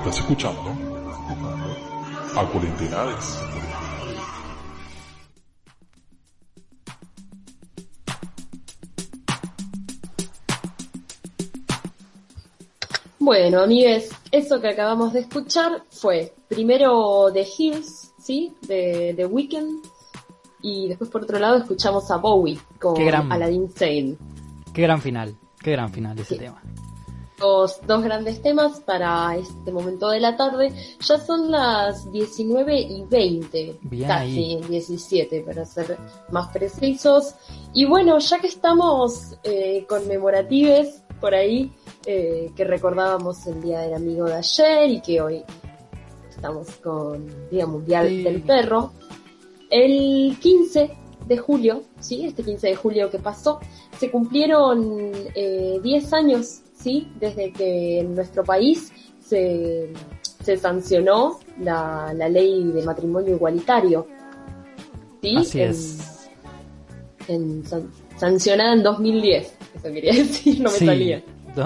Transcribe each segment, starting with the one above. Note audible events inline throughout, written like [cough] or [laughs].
Estás escuchando a Cuarentinares. Bueno, amigues, eso que acabamos de escuchar fue primero The Hills, ¿sí? De The Weeknd. Y después por otro lado escuchamos a Bowie con gran- Aladdin Sane. Qué gran final, qué gran final ese Sí. tema. Dos, dos grandes temas para este momento de la tarde. Ya son las 19 y 20, Bien casi ahí. 17 para ser más precisos. Y bueno, ya que estamos eh, conmemoratives por ahí, eh, que recordábamos el Día del Amigo de ayer y que hoy estamos con Día Mundial Sí. del Perro, el 15 de julio, ¿sí? Este 15 de julio que pasó, se cumplieron eh, 10 años, ¿sí? Desde que en nuestro país se, se sancionó la, la ley de matrimonio igualitario. ¿Sí? Así En- es. en san- sancionada en 2010, eso quería [laughs] decir, no me Sí. salía.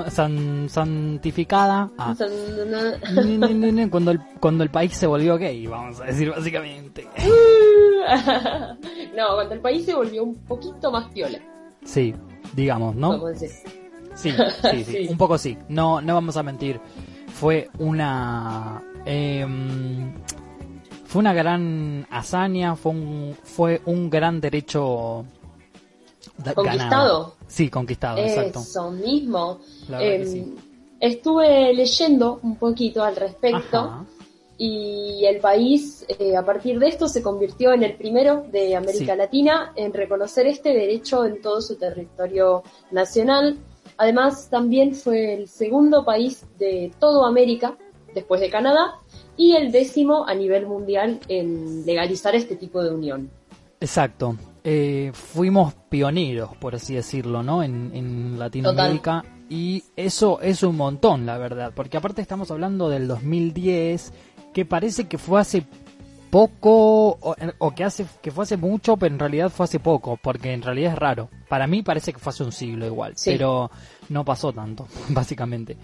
San- santificada. Ah. San- cuando el cuando el país se volvió gay, vamos a decir básicamente. [laughs] no, cuando el país se volvió un poquito más piola, Sí, digamos, ¿no? decir. Sí, [laughs] sí, sí, Sí. un poco sí. No, no vamos a mentir. Fue una, em, fue una gran hazaña, fue un, fue un gran derecho Conquistado. ganado. Sí, conquistado, exacto. Eso mismo. Em, sí. Estuve leyendo un poquito al respecto Ajá. y el país eh, a partir de esto se convirtió en el primero de América Sí. Latina en reconocer este derecho en todo su territorio nacional. Además, también fue el segundo país de todo América, después de Canadá, y el décimo a nivel mundial en legalizar este tipo de unión. Exacto. Eh, fuimos pioneros, por así decirlo, ¿no? En, en Latinoamérica. Y eso es un montón, la verdad. Porque aparte estamos hablando del 2010, que parece que fue hace poco, o, o que, hace, que fue hace mucho, pero en realidad fue hace poco, porque en realidad es raro. Para mí parece que fue hace un siglo igual, Sí. pero no pasó tanto, [laughs] básicamente.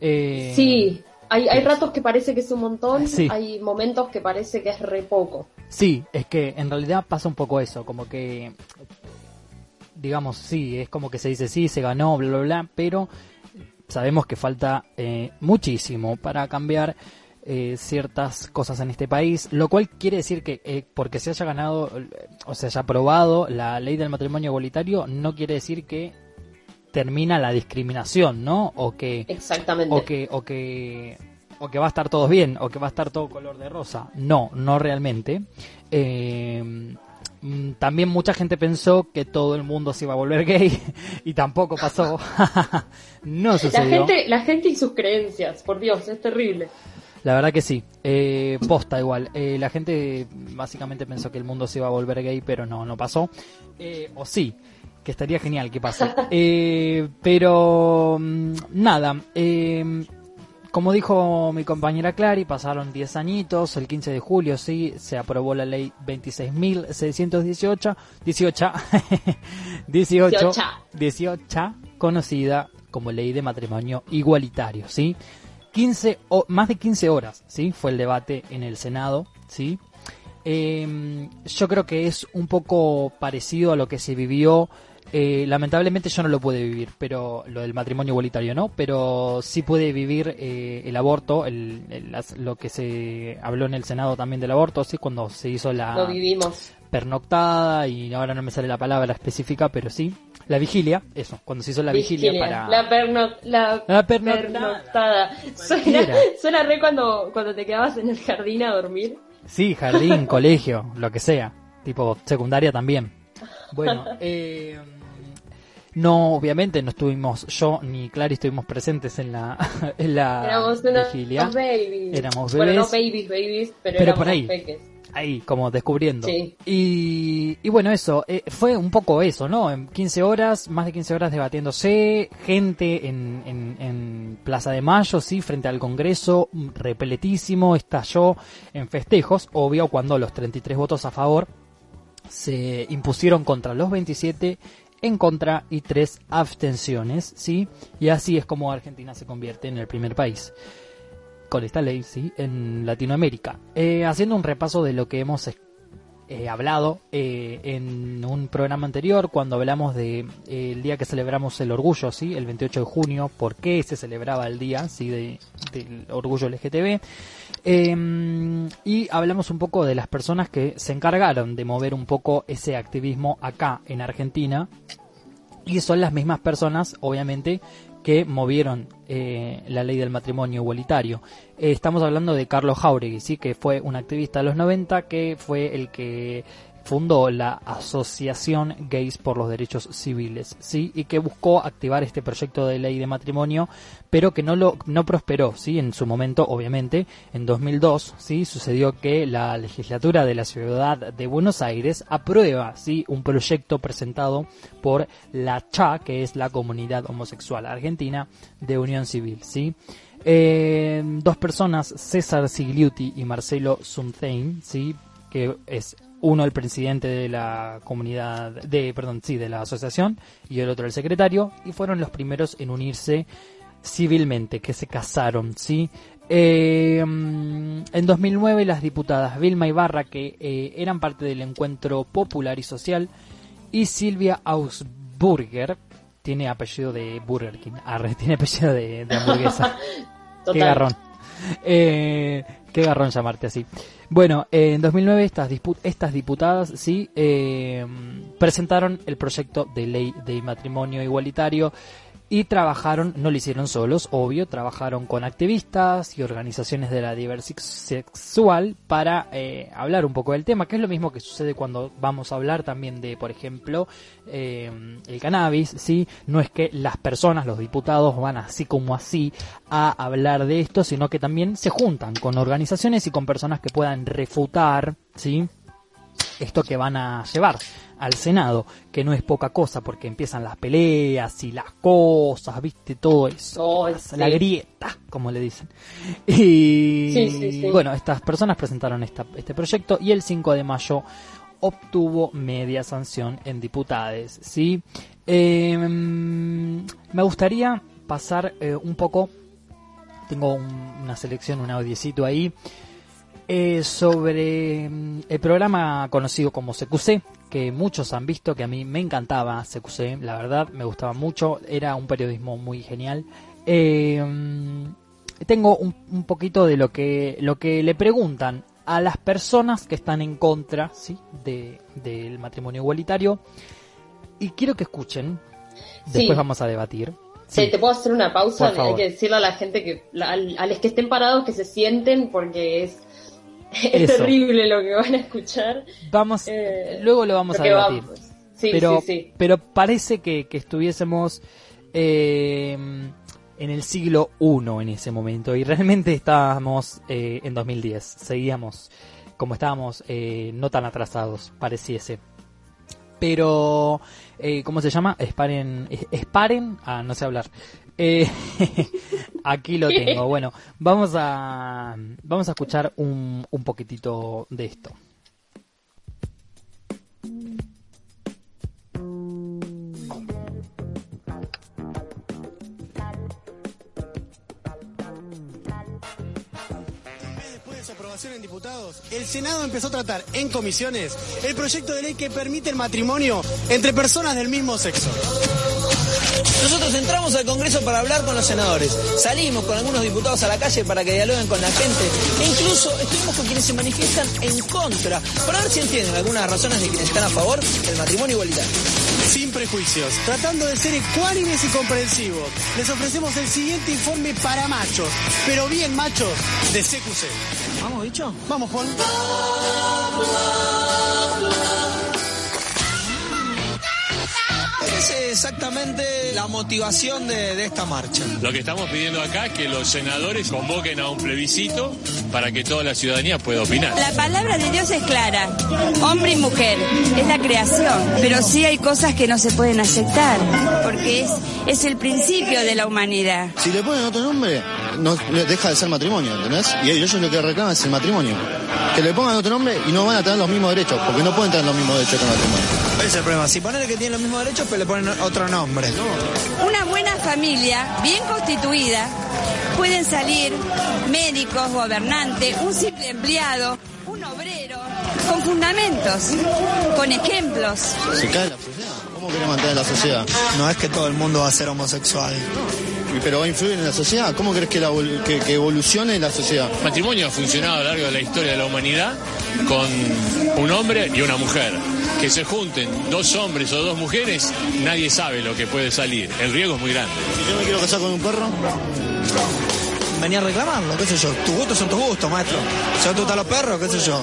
Eh, Sí, hay, hay ratos que parece que es un montón, Sí. hay momentos que parece que es re poco. Sí, es que en realidad pasa un poco eso, como que, digamos, sí, es como que se dice sí, se ganó, bla, bla, bla, pero sabemos que falta eh, muchísimo para cambiar eh, ciertas cosas en este país, lo cual quiere decir que eh, porque se haya ganado o se haya aprobado la ley del matrimonio igualitario, no quiere decir que termina la discriminación, ¿no? O que Exactamente. o que o que o que va a estar todo bien o que va a estar todo color de rosa no no realmente Eh, mm, también mucha gente pensó que todo el mundo se iba a volver gay [laughs] y tampoco pasó [laughs] no La sucedió gente, la gente y sus creencias, por Dios, es terrible. La verdad que sí. Eh, posta igual. Eh, la gente básicamente pensó que el mundo se iba a volver gay pero no no pasó. Eh, o sí que estaría genial que pase. [laughs] Eh, pero mm, nada eh, como dijo mi compañera Clary, pasaron 10 añitos, el 15 de julio sí, se aprobó la ley 26.618, 18, 18, 18, conocida como ley de matrimonio igualitario, ¿sí? 15, o, más de 15 horas, ¿sí? Fue el debate en el Senado, ¿sí? Eh, yo creo que es un poco parecido a lo que se vivió eh, lamentablemente yo no lo pude vivir, pero lo del matrimonio igualitario no, pero sí pude vivir eh, el aborto, el, el- lo que se habló en el Senado también del aborto, sí, cuando se hizo Lo la vivimos. Pernoctada y ahora no me sale la palabra específica, pero sí, la vigilia, eso, cuando se hizo la vigilia, para La, perno- la La pernoctada. pernoctada. Suena, suena re cuando, cuando te quedabas en el jardín a dormir. Sí, jardín, [laughs] colegio, lo que sea. Tipo, secundaria también. Bueno, [laughs] eh, no, obviamente no estuvimos, yo ni Clary estuvimos presentes en la, [laughs] en la Éramos unos vigilia. babies. Éramos Bueno, no bebés. babies, babies, pero, Pero éramos por ahí. peques. Ahí, como descubriendo. Sí. Y, y bueno, eso, eh, fue un poco eso, ¿no? En 15 horas, más de 15 horas debatiéndose, gente en, en, en Plaza de Mayo, sí, frente al Congreso, repeletísimo, estalló en festejos, obvio, cuando los 33 votos a favor se impusieron contra los 27 en contra y tres abstenciones, ¿sí? Y así es como Argentina se convierte en el primer país. Con esta ley, ¿sí? En Latinoamérica. Eh, haciendo un repaso de lo que hemos eh, hablado eh, en un programa anterior cuando hablamos de el día que celebramos el orgullo, ¿sí? El 28 de junio, por qué se celebraba el día, ¿sí? De, del orgullo LGTB. Em, y hablamos un poco de las personas que se encargaron de mover un poco ese activismo acá en Argentina. Y son las mismas personas, obviamente, que movieron eh, la ley del matrimonio igualitario. Eh, estamos hablando de Carlos Jauregui, ¿sí? que fue un activista de los 90 que fue el que fundó la Asociación Gays por los Derechos Civiles, ¿sí? Y que buscó activar este proyecto de ley de matrimonio, pero que no lo no prosperó, ¿sí? En su momento, obviamente, en 2002, ¿sí? Sucedió que la legislatura de la ciudad de Buenos Aires aprueba, ¿sí? Un proyecto presentado por la CHA, que es la Comunidad Homosexual Argentina de Unión Civil, ¿sí? Eh, dos personas, César Sigliuti y Marcelo Sumthein, ¿sí? que es uno el presidente de la comunidad, de, perdón, sí, de la asociación y el otro el secretario, y fueron los primeros en unirse civilmente, que se casaron, ¿sí? Eh, en 2009 las diputadas Vilma Ibarra, que eh, eran parte del encuentro popular y social, y Silvia Ausburger, tiene apellido de Burger King, [laughs] tiene apellido de, hamburguesa. [laughs] Qué garrón. Eh, qué garrón llamarte así. Bueno, en 2009 estas, estas diputadas sí eh, presentaron el proyecto de ley de matrimonio igualitario y trabajaron, no lo hicieron solos, obvio, trabajaron con activistas y organizaciones de la diversidad sexual para eh, hablar un poco del tema, que es lo mismo que sucede cuando vamos a hablar también de, por ejemplo, eh, el cannabis, ¿sí? No es que las personas, los diputados, van así como así a hablar de esto, sino que también se juntan con organizaciones y con personas que puedan refutar, ¿sí? Esto que van a llevar al Senado, que no es poca cosa porque empiezan las peleas y las cosas, viste, todo eso, la grieta, como le dicen. Y bueno, estas personas presentaron este proyecto y el 5 de mayo obtuvo media sanción en diputades, ¿sí? Em, me gustaría pasar eh, un poco, tengo una selección, un audiecito ahí, eh, sobre mm, el programa conocido como CQC, que muchos han visto, que a mí me encantaba CQC, la verdad, me gustaba mucho, era un periodismo muy genial. Eh, tengo un, poquito de lo que, lo que le preguntan a las personas que están en contra ¿sí? de, del matrimonio igualitario y quiero que escuchen, después vamos a debatir. Sí. ¿Te puedo hacer una pausa? Hay que decirle a la gente que, a los que estén parados que se sienten porque es [laughs] es terrible lo que van a escuchar. Vamos, eh, luego lo vamos a debatir. pero, pero parece que, estuviésemos eh, en el siglo I en ese momento y realmente estábamos eh, en 2010. Seguíamos como estábamos no tan atrasados, pareciese. Pero, ¿cómo se llama? Esparen, esparen, ah, no sé hablar. Eh, [laughs] aquí lo tengo. Bueno, vamos a vamos a escuchar un, un poquitito de esto. en diputados, el Senado empezó a tratar en comisiones el proyecto de ley que permite el matrimonio entre personas del mismo sexo. Nosotros entramos al Congreso para hablar con los senadores, salimos con algunos diputados a la calle para que dialoguen con la gente e incluso estuvimos con quienes se manifiestan en contra, para ver si entienden algunas razones de quienes están a favor del matrimonio igualitario. Sin prejuicios, tratando de ser ecuánimes y comprensivos, les ofrecemos el siguiente informe para machos, pero bien machos, de CQC. ¿Vamos, bicho? Vamos, Juan. Exactamente la motivación de, esta marcha? Lo que estamos pidiendo acá es que los senadores convoquen a un plebiscito para que toda la ciudadanía pueda opinar. La palabra de Dios es clara, hombre y mujer, es la creación, pero sí hay cosas que no se pueden aceptar, porque es, es el principio de la humanidad. Si le ponen otro nombre, no deja de ser matrimonio, ¿entendés? Y ellos lo que reclaman es el matrimonio. Que le pongan otro nombre y no van a tener los mismos derechos, porque no pueden tener los mismos derechos que el matrimonio. Ese es el problema. Si ponen que tienen los mismos derechos, pero le ponen otro nombre. Una buena familia, bien constituida, pueden salir médicos, gobernantes, un simple empleado, un obrero, con fundamentos, con ejemplos. Se cae la sociedad. ¿Cómo quiere mantener la sociedad? No es que todo el mundo va a ser homosexual. Pero va a influir en la sociedad. ¿Cómo crees que, la, que, que evolucione la sociedad? El matrimonio ha funcionado a lo largo de la historia de la humanidad con un hombre y una mujer. Que se junten dos hombres o dos mujeres, nadie sabe lo que puede salir. El riesgo es muy grande. ¿Y yo me quiero casar con un perro? Venía a reclamarlo, qué sé yo. Tus gustos son tus gustos, maestro. Si te gustan los perros, qué sé yo.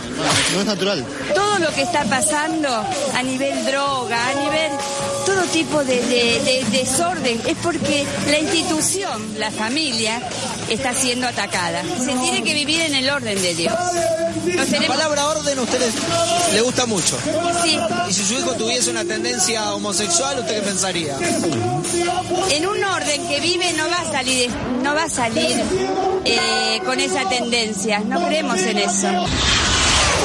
No es natural. Todo lo que está pasando a nivel droga, a nivel todo tipo de, de- de desorden, es porque la institución, la familia, está siendo atacada. Se tiene que vivir en el orden de Dios. Nos La palabra orden a ustedes le gusta mucho. Sí, Y si su hijo tuviese una tendencia homosexual, ¿usted qué pensaría? en un orden que vive no va a salir, no va a salir eh, con esa tendencia. No creemos en eso.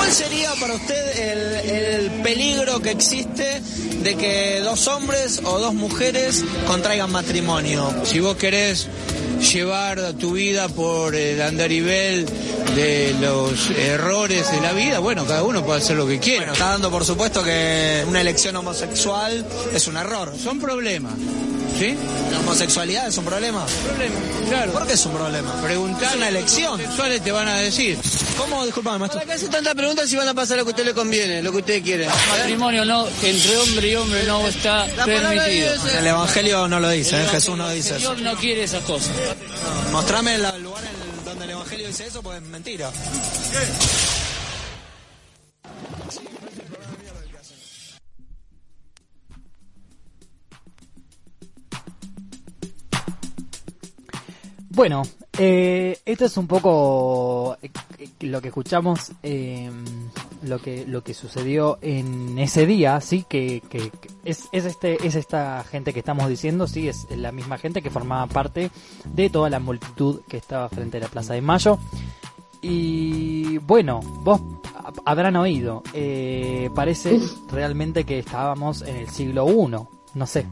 ¿Cuál sería para usted el, el peligro que existe de que dos hombres o dos mujeres contraigan matrimonio? Si vos querés llevar tu vida por el andarivel de los errores de la vida, bueno, cada uno puede hacer lo que quiera. Bueno, está dando por supuesto que una elección homosexual es un error. Son problemas, ¿sí? ¿La homosexualidad es un problema? Problemas, claro. ¿Por qué es un problema? Preguntar Es una elección. sexuales te van a decir. ¿Cómo? Disculpame, maestro. ¿Para qué hace tanta pregunta si van a pasar lo que a usted le conviene, lo que usted quiere? matrimonio no, entre hombre y hombre no está La permitido. es- El Evangelio no lo dice, ¿eh? Jesús no dice eso. Dios no quiere esas cosas. Mostrame el lugar en donde el Evangelio dice eso, pues es mentira. Bueno, eh, esto es un poco eh, lo que escuchamos, eh, lo que lo que sucedió en ese día, sí, que, que- que es, es este es esta gente que estamos diciendo, sí, es la misma gente que formaba parte de toda la multitud que estaba frente a la Plaza de Mayo. Y bueno, vos ha- habrán oído, eh, parece realmente que estábamos en el siglo I, no sé.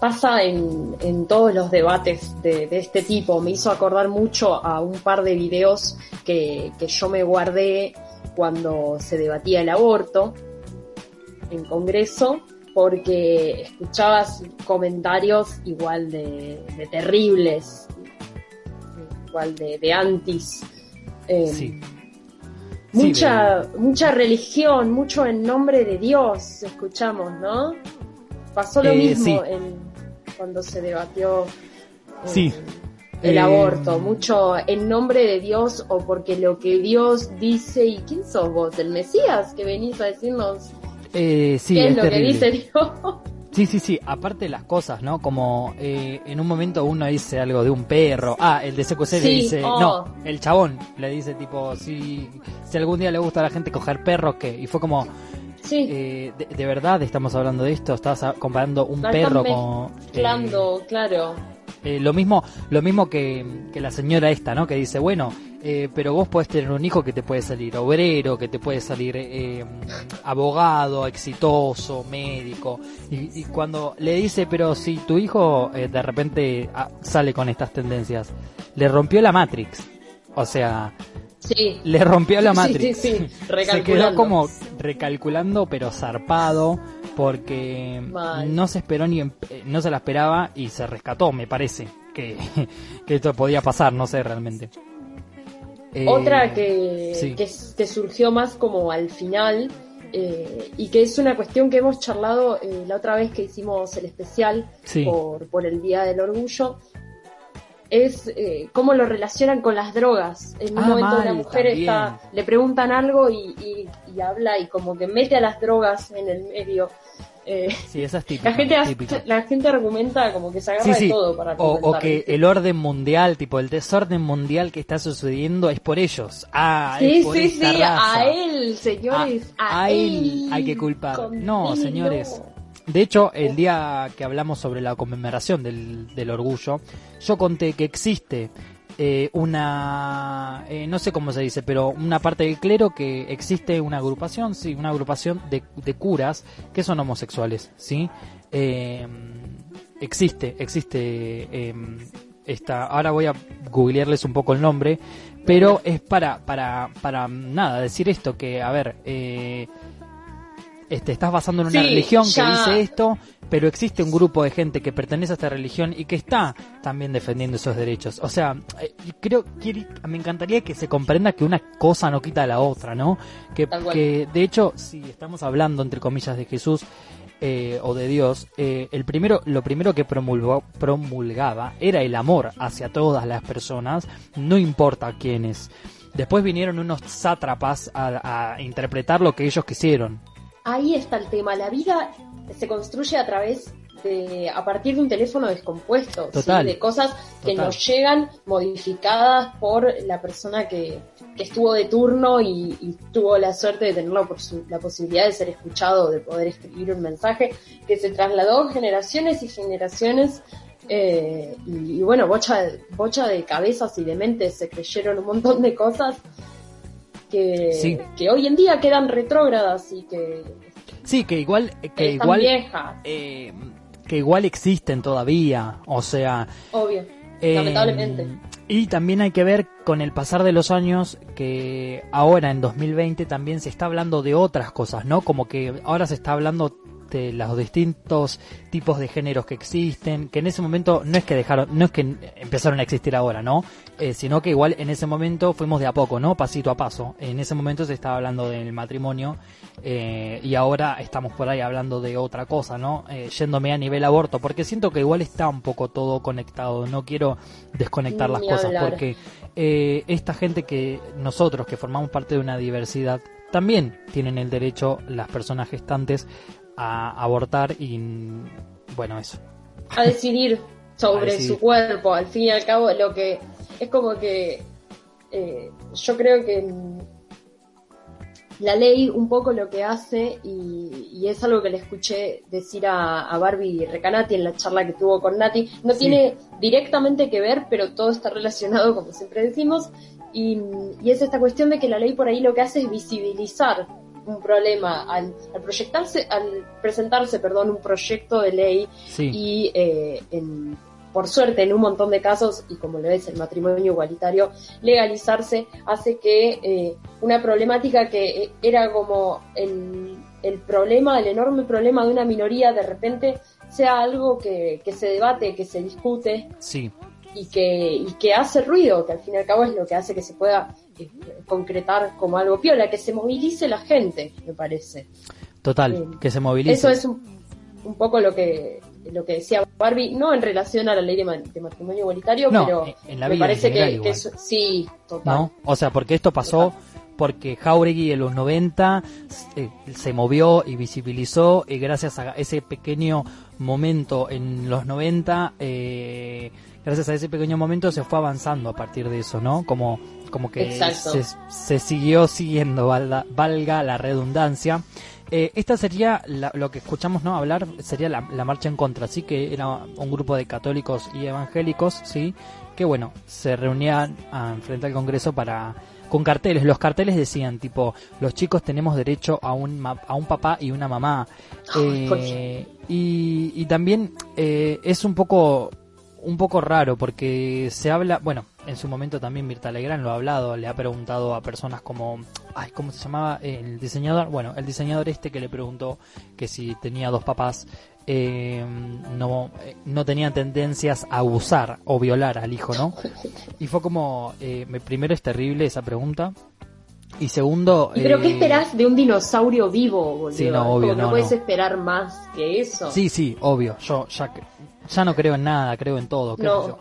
Pasa en, en todos los debates de, de este tipo. Me hizo acordar mucho a un par de videos que, que yo me guardé cuando se debatía el aborto en Congreso, porque escuchabas comentarios igual de, de terribles, igual de, de antis. Eh, Sí. mucha, mucha religión, mucho en nombre de Dios, escuchamos, ¿no? Pasó lo Eh, mismo sí. en, cuando se debatió eh, Sí. el Eh, aborto, mucho en nombre de Dios o porque lo que Dios dice, ¿y quién sos vos? ¿El Mesías que venís a decirnos Eh, sí, qué es, es lo terrible. que dice Dios? [laughs] Sí, sí, sí, aparte de las cosas, ¿no? Como eh, en un momento uno dice algo de un perro. Ah, el de CQC le Sí, dice. oh. No, el chabón le dice, tipo, si, si algún día le gusta a la gente coger perros, ¿qué? Y fue como. Sí, eh, de, de verdad estamos hablando de esto? Estás a- comparando un perro con. eh, mezclando, claro. eh, lo mismo, lo mismo que, que la señora esta, ¿no? Que dice, bueno, eh, pero vos podés tener un hijo que te puede salir obrero, que te puede salir eh, abogado, exitoso, médico. Y, y cuando le dice, pero si tu hijo eh, de repente ah, sale con estas tendencias, le rompió la Matrix. O sea, Sí, le rompió la Sí, Matrix. sí, sí, [laughs] Se quedó como recalculando, pero zarpado, porque Mal. no se esperó ni, eh, no se la esperaba y se rescató, me parece, que, [laughs] que esto podía pasar, no sé realmente. Eh, Otra que, sí. que, que surgió más como al final eh, y que es una cuestión que hemos charlado eh, la otra vez que hicimos el especial Sí. por, por el Día del Orgullo es eh, cómo lo relacionan con las drogas. En un Ah, momento mal, una mujer está, le preguntan algo y, y- y habla y como que mete a las drogas en el medio. Eh, Sí, esa es típica. la gente típica. la gente argumenta como que se agarra Sí, sí. de todo para O, o que el orden mundial, tipo el desorden mundial que está sucediendo es por ellos. Ah, Sí, es por sí, esta sí, raza. a él, señores, a, a él hay que culpar. No, señores. De hecho, el día que hablamos sobre la conmemoración del, del orgullo, yo conté que existe eh, una, eh, no sé cómo se dice, pero una parte del clero que existe una agrupación, sí, una agrupación de, de curas que son homosexuales, ¿sí? Eh, existe, existe eh, esta, ahora voy a googlearles un poco el nombre, pero es para, para, para nada, decir esto, que, a ver, eh, este, estás basando en una religión que dice esto, pero existe un grupo de gente que pertenece a esta religión y que está también defendiendo esos derechos. O sea, eh, creo que me encantaría que se comprenda que una cosa no quita a la otra, ¿no? Que, que de hecho, si estamos hablando entre comillas de Jesús, eh, o de Dios, eh, el primero, lo primero que promulgó, promulgaba era el amor hacia todas las personas, no importa quiénes. Después vinieron unos sátrapas a interpretar lo que ellos quisieron ahí está el tema. La vida se construye a través de, a partir de un teléfono descompuesto, de cosas que nos llegan modificadas por la persona que, estuvo de turno y, tuvo la suerte de tener la, la, posibilidad de ser escuchado, de poder escribir un mensaje que se trasladó generaciones y generaciones. Eh, y, bueno, bocha, bocha de cabezas y de mentes se creyeron un montón de cosas que, que hoy en día quedan retrógradas y que sí que igual que igual eh, que igual existen todavía o sea obvio eh, lamentablemente. y también hay que ver con el pasar de los años que ahora en 2020 también se está hablando de otras cosas, ¿no? Como que ahora se está hablando de los distintos tipos de géneros que existen, que en ese momento no es que dejaron, no es que empezaron a existir ahora, ¿no? Eh, sino que igual en ese momento fuimos de a poco, ¿no? Pasito a paso. En ese momento se estaba hablando del matrimonio eh, y ahora estamos por ahí hablando de otra cosa, ¿no? Eh, yéndome a nivel aborto, porque siento que igual está un poco todo conectado, no quiero desconectar las cosas, porque esta gente que nosotros, que formamos parte de una diversidad, también tienen el derecho, las personas gestantes, a abortar y bueno, eso. A decidir sobre su cuerpo, al fin y al cabo, lo que es como que eh, yo creo que la ley un poco lo que hace, y, es algo que le escuché decir a, Barbie Recanati en la charla que tuvo con Nati, no tiene directamente que ver, pero todo está relacionado, como siempre decimos, y, y, es esta cuestión de que la ley por ahí lo que hace es visibilizar un problema al, proyectarse, al presentarse, perdón, un proyecto de ley y eh, por suerte en un montón de casos, y como lo es el matrimonio igualitario, legalizarse hace que eh, una problemática que eh, era como el, el, problema, el enorme problema de una minoría, de repente sea algo que, que se debate, que se discute. Sí. Y que, y que hace ruido, que al fin y al cabo es lo que hace que se pueda concretar como algo piola, que se movilice la gente, me parece. Total, eh, que se movilice. Eso es un, poco lo que lo que decía Barbie, no en relación a la ley de, matrimonio igualitario, pero me parece que, sí, total. O sea, porque esto pasó porque Jauregui en los 90 eh, se movió y visibilizó y gracias a ese pequeño momento en los 90 eh, gracias a ese pequeño momento se fue avanzando a partir de eso, ¿no? Como, como que se, siguió siguiendo, valga, la redundancia. Eh, esta sería lo que escuchamos no hablar sería la, marcha en contra sí que era un grupo de católicos y evangélicos sí que bueno se reunían frente al Congreso para con carteles. Los carteles decían tipo los chicos tenemos derecho a un a un papá y una mamá. Eh, y, y, también eh, es un poco un poco raro porque se habla, bueno, en su momento también Mirta Legrand lo ha hablado, le ha preguntado a personas como, ay, ¿cómo se llamaba? El diseñador, bueno, el diseñador este que le preguntó que si tenía dos papás, eh, no, no tenía tendencias a abusar o violar al hijo, ¿no? Y fue como, eh, primero es terrible esa pregunta. Y segundo... ¿Y pero qué eh, esperás de un dinosaurio vivo, boludo? Sí, no, obvio, no, puedes esperar más que eso. Sí, sí, obvio. Yo ya ya no creo en nada, creo en todo, creo yo.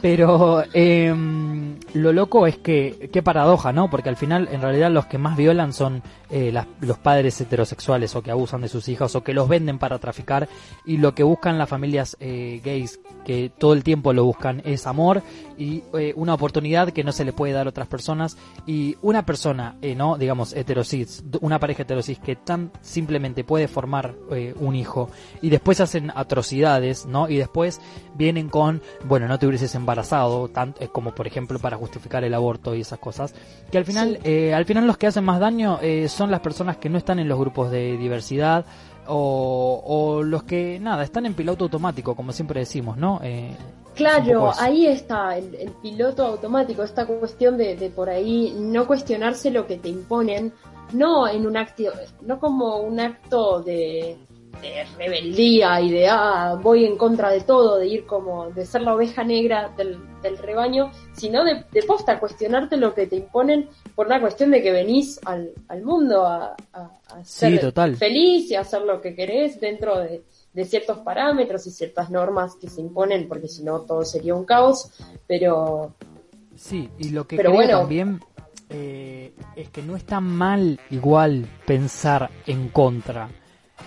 Pero em, lo loco es que, qué paradoja, ¿no? Porque al final, en realidad, los que más violan son eh, los padres heterosexuales o que abusan de sus hijos o que los venden para traficar y lo que buscan las familias eh, gays, que todo el tiempo lo buscan, es amor y eh, una oportunidad que no se le puede dar a otras personas y una persona, ¿no? Digamos, heterosis, una pareja heterosis que tan simplemente puede formar un hijo y después hacen atrocidades, ¿no? Y después vienen con, bueno, no te hubieses embarazado, tanto, como por ejemplo para justificar el aborto y esas cosas, que al final, eh, al final los que hacen más daño eh, son las personas que no están en los grupos de diversidad, o, los que, nada, están en piloto automático, como siempre decimos, ¿no? Eh, claro, ahí está el, piloto automático, esta cuestión de, de por ahí no cuestionarse lo que te imponen, no en un acto, no como un acto de, de rebeldía y de ah, voy en contra de todo, de ir como de ser la oveja negra del, rebaño, sino de, posta cuestionarte lo que te imponen por una cuestión de que venís al, al mundo a, ser feliz y a hacer lo que querés dentro de, ciertos parámetros y ciertas normas que se imponen, porque si no todo sería un caos, pero... Sí, y lo que creo también eh, es que no está mal igual pensar en contra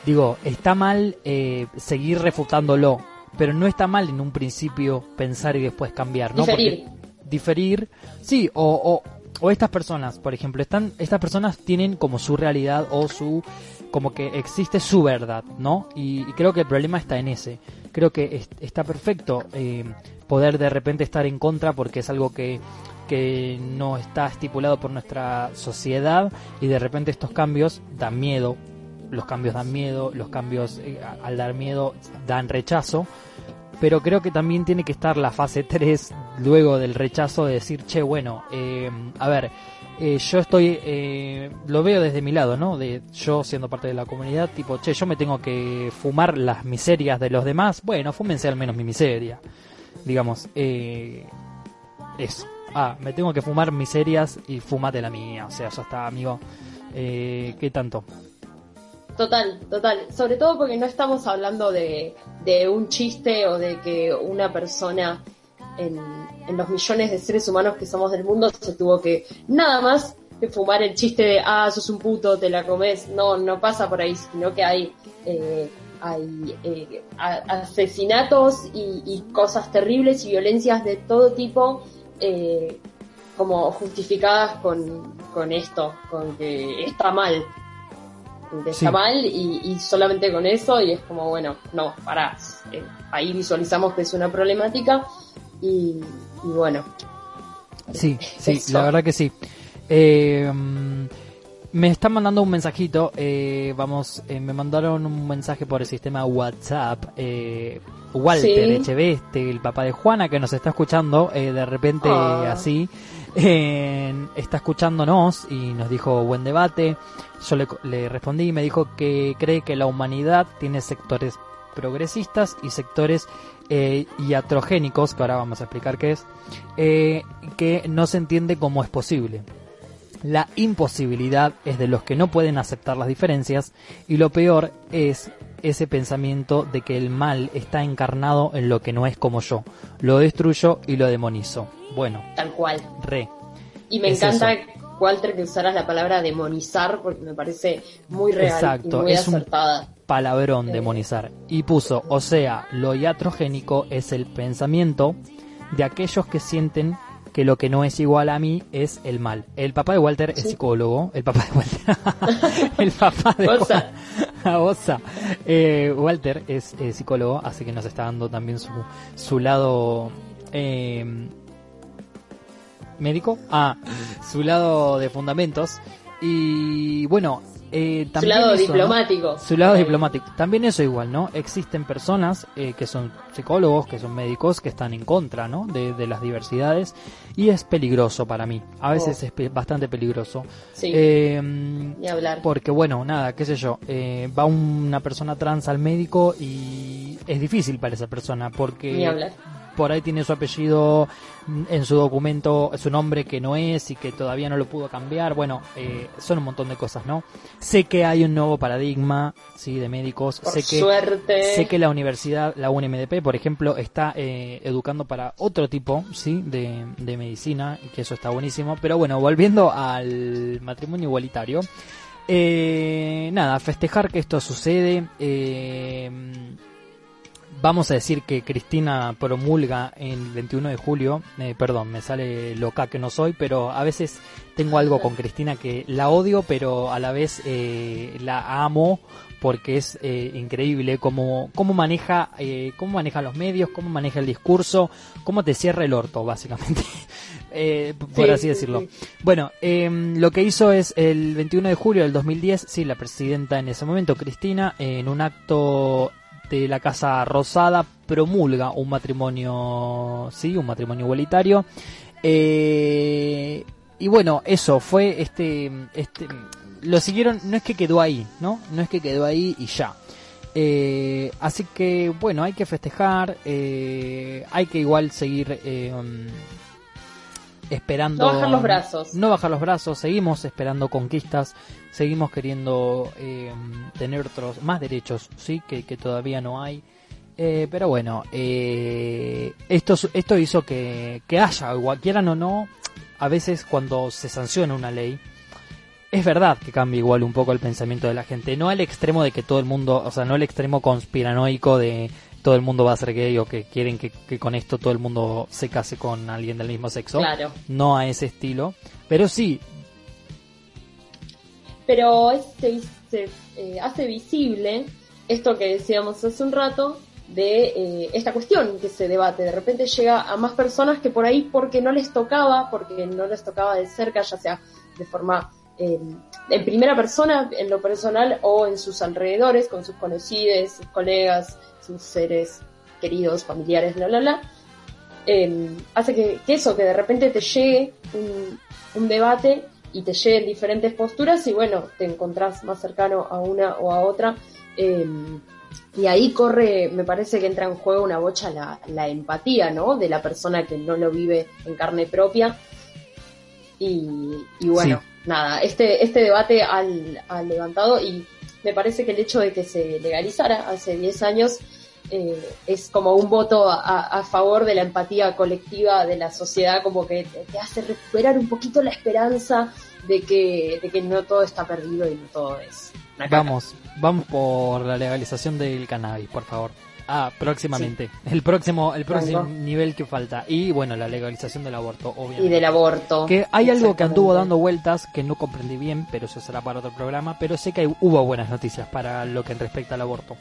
Digo, está mal eh, seguir refutándolo, pero no está mal en un principio pensar y después cambiar, ¿no? Diferir. diferir, sí, o, o, estas personas, por ejemplo, están, estas personas tienen como su realidad o su, como que existe su verdad, ¿no? Y, creo que el problema está en ese. Creo que está perfecto eh, poder de repente estar en contra porque es algo que que no está estipulado por nuestra sociedad y de repente estos cambios dan miedo los cambios dan miedo, los cambios eh, al dar miedo dan rechazo, pero creo que también tiene que estar la fase 3 luego del rechazo de decir, che, bueno, eh, a ver, eh, yo estoy, lo veo desde mi lado, ¿no? De yo siendo parte de la comunidad, tipo, che, yo me tengo que fumar las miserias de los demás, bueno, fúmense al menos mi miseria, digamos, eso. Ah, me tengo que fumar miserias y fumate la mía, o sea, ya está, amigo. ¿Qué tanto? Total, total. Sobre todo porque no estamos hablando de, de un chiste o de que una persona en, en, los millones de seres humanos que somos del mundo se tuvo que nada más que fumar el chiste de, ah, sos un puto, te la comes. No, no pasa por ahí, sino que hay, eh, hay eh, asesinatos y, y, cosas terribles y violencias de todo tipo. Eh, como justificadas con, con esto, con que está mal está mal y, solamente con eso y es como, bueno, no, para eh, ahí visualizamos que es una problemática y, bueno. Sí, sí, la verdad que sí. Eh, me están mandando un mensajito, eh, vamos, me mandaron un mensaje por el sistema WhatsApp. Walter Echeveste, el papá de Juana, que nos está escuchando de repente ah. así, está escuchándonos y nos dijo buen debate. Yo le, respondí y me dijo que cree que la humanidad tiene sectores progresistas y sectores eh, iatrogénicos, que ahora vamos a explicar qué es, eh, que no se entiende cómo es posible. La imposibilidad es de los que no pueden aceptar las diferencias y lo peor es ese pensamiento de que el mal está encarnado en lo que no es como yo. Lo destruyo y lo demonizo. Bueno. Tal cual. Re. Y me encanta, Walter, que usaras la palabra demonizar porque me parece muy real Exacto, y muy es acertada. Un palabrón, eh. demonizar. Y puso, o sea, lo iatrogénico es el pensamiento de aquellos que sienten que lo que no es igual a mí es el mal. El papá de Walter es psicólogo. El papá de Walter. [laughs] el papá de Osa. [laughs] Osa. Eh, Walter es psicólogo, así que nos está dando también su, su lado eh, médico. Ah, su lado de fundamentos. Y bueno, eh, su lado diplomático. Su lado diplomático. También eso igual, ¿no? Existen personas eh, que son psicólogos, que son médicos, que están en contra, ¿no? De, las diversidades. Y es peligroso para mí. A veces oh. es bastante peligroso. Sí. Eh, Ni hablar. Porque bueno, nada, qué sé yo. va una persona trans al médico y es difícil para esa persona porque... Por ahí tiene su apellido en su documento, su nombre que no es y que todavía no lo pudo cambiar. Bueno, eh, son un montón de cosas, ¿no? Sé que hay un nuevo paradigma, sí, de médicos. Por sé que suerte. sé que la universidad, la UNMDP, por ejemplo, está eh, educando para otro tipo, sí, de, de medicina, que eso está buenísimo. Pero bueno, volviendo al matrimonio igualitario. Eh, nada, festejar que esto sucede. Eh, vamos a decir que Cristina promulga el 21 de julio, eh, perdón, me sale loca que no soy, pero a veces tengo algo con Cristina que la odio, pero a la vez eh, la amo porque es eh, increíble cómo, cómo maneja eh, cómo maneja los medios, cómo maneja el discurso, cómo te cierra el orto, básicamente, [laughs] eh, por así decirlo. Bueno, em, lo que hizo es el 21 de julio del 2010, sí, la presidenta en ese momento, Cristina, en un acto la Casa Rosada, promulga un matrimonio, sí, un matrimonio igualitario. y bueno, eso fue este, este lo siguieron, no es que quedó ahí, ¿no? No es que quedó ahí y ya. Eh, así que bueno, hay que festejar, eh, hay que igual seguir eh, esperando. No bajar los brazos. No bajar los brazos, seguimos esperando conquistas, seguimos queriendo tener otros más derechos, sí, que, que todavía no hay. pero bueno, esto, esto hizo que, que haya, quieran o no, a veces cuando se sanciona una ley, es verdad que cambia igual un poco el pensamiento de la gente, no al extremo de que todo el mundo, o sea, no al extremo conspiranoico de todo el mundo va a ser gay o que quieren que, con esto todo el mundo se case con alguien del mismo sexo. Claro. No a ese estilo, pero sí. Pero se, eh, hace visible esto que decíamos hace un rato de eh, esta cuestión que se debate. De repente llega a más personas que por ahí porque no les tocaba, porque no les tocaba de cerca, ya sea de forma en primera persona, en lo personal o en sus alrededores, con sus conocidos, sus colegas, sus seres queridos, familiares, bla, bla, bla, em, hace que, eso, que de repente te llegue un, un debate y te lleguen diferentes posturas y bueno, te encontrás más cercano a una o a otra. Em, y ahí corre, me parece que entra en juego una bocha la, la empatía, ¿no? De la persona que no lo vive en carne propia. Y, y bueno, nada, este, este debate al, levantado y me parece que el hecho de que se legalizara hace 10 años eh, es como un voto a, favor de la empatía colectiva de la sociedad, como que te, hace recuperar un poquito la esperanza de que, de que no todo está perdido y no todo es. vamos, vamos por la legalización del cannabis, por favor. Ah, próximamente. El próximo, el próximo nivel que falta. Y bueno, la legalización del aborto, obviamente. Y del aborto. Que hay algo que anduvo dando vueltas que no comprendí bien, pero eso será para otro programa. Pero sé que hubo buenas noticias para lo que respecta al aborto.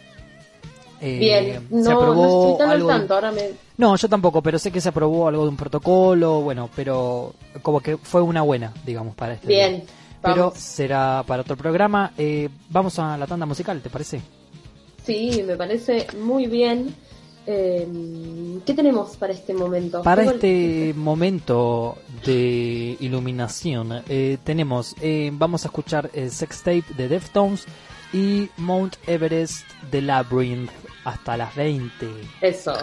Eh, bien, no, se aprobó no tanto, ahora me... No, yo tampoco, pero sé que se aprobó algo de un protocolo, bueno, pero como que fue una buena, digamos, para este Bien, Pero será para otro programa. Eh, vamos a la tanda musical, ¿te parece? Sí, me parece muy bien. Eh, ¿Qué tenemos para este momento? Para este momento de iluminación eh, tenemos, eh, vamos a escuchar el Sex Tape de Deftones y Mount Everest de Labyrinth hasta las 20. Eso.